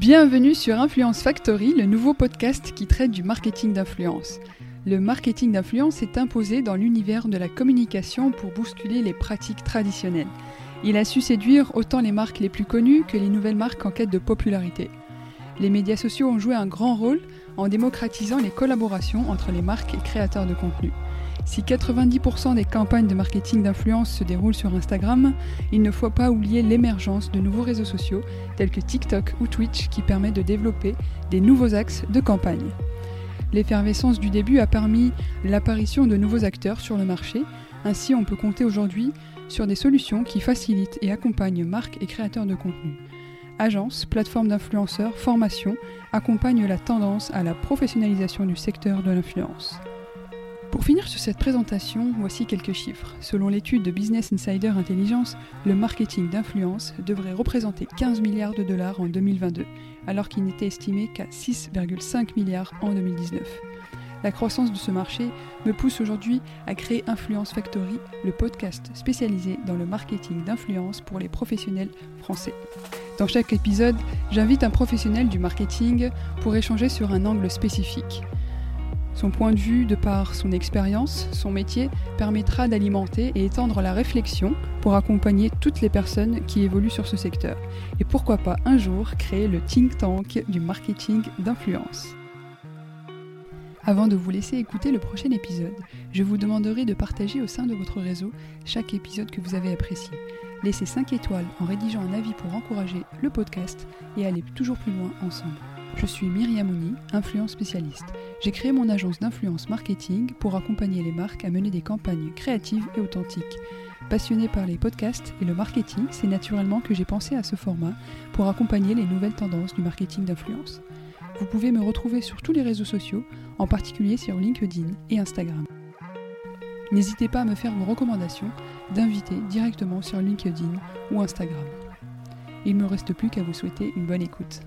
Bienvenue sur Influence Factory, le nouveau podcast qui traite du marketing d'influence. Le marketing d'influence est imposé dans l'univers de la communication pour bousculer les pratiques traditionnelles. Il a su séduire autant les marques les plus connues que les nouvelles marques en quête de popularité. Les médias sociaux ont joué un grand rôle en démocratisant les collaborations entre les marques et créateurs de contenu. Si 90% des campagnes de marketing d'influence se déroulent sur Instagram, il ne faut pas oublier l'émergence de nouveaux réseaux sociaux tels que TikTok ou Twitch qui permettent de développer des nouveaux axes de campagne. L'effervescence du début a permis l'apparition de nouveaux acteurs sur le marché, ainsi on peut compter aujourd'hui sur des solutions qui facilitent et accompagnent marques et créateurs de contenu. Agences, plateformes d'influenceurs, formations accompagnent la tendance à la professionnalisation du secteur de l'influence. Pour finir sur cette présentation, voici quelques chiffres. Selon l'étude de Business Insider Intelligence, le marketing d'influence devrait représenter 15 milliards de dollars en 2022, alors qu'il n'était estimé qu'à 6,5 milliards en 2019. La croissance de ce marché me pousse aujourd'hui à créer Influence Factory, le podcast spécialisé dans le marketing d'influence pour les professionnels français. Dans chaque épisode, j'invite un professionnel du marketing pour échanger sur un angle spécifique. Son point de vue, de par son expérience, son métier, permettra d'alimenter et étendre la réflexion pour accompagner toutes les personnes qui évoluent sur ce secteur. Et pourquoi pas un jour créer le think tank du marketing d'influence. Avant de vous laisser écouter le prochain épisode, je vous demanderai de partager au sein de votre réseau chaque épisode que vous avez apprécié. Laissez 5 étoiles en rédigeant un avis pour encourager le podcast et aller toujours plus loin ensemble. Je suis Myriam Mouni, influence spécialiste. J'ai créé mon agence d'influence marketing pour accompagner les marques à mener des campagnes créatives et authentiques. Passionnée par les podcasts et le marketing, c'est naturellement que j'ai pensé à ce format pour accompagner les nouvelles tendances du marketing d'influence. Vous pouvez me retrouver sur tous les réseaux sociaux, en particulier sur LinkedIn et Instagram. N'hésitez pas à me faire vos recommandations d'invités directement sur LinkedIn ou Instagram. Il ne me reste plus qu'à vous souhaiter une bonne écoute.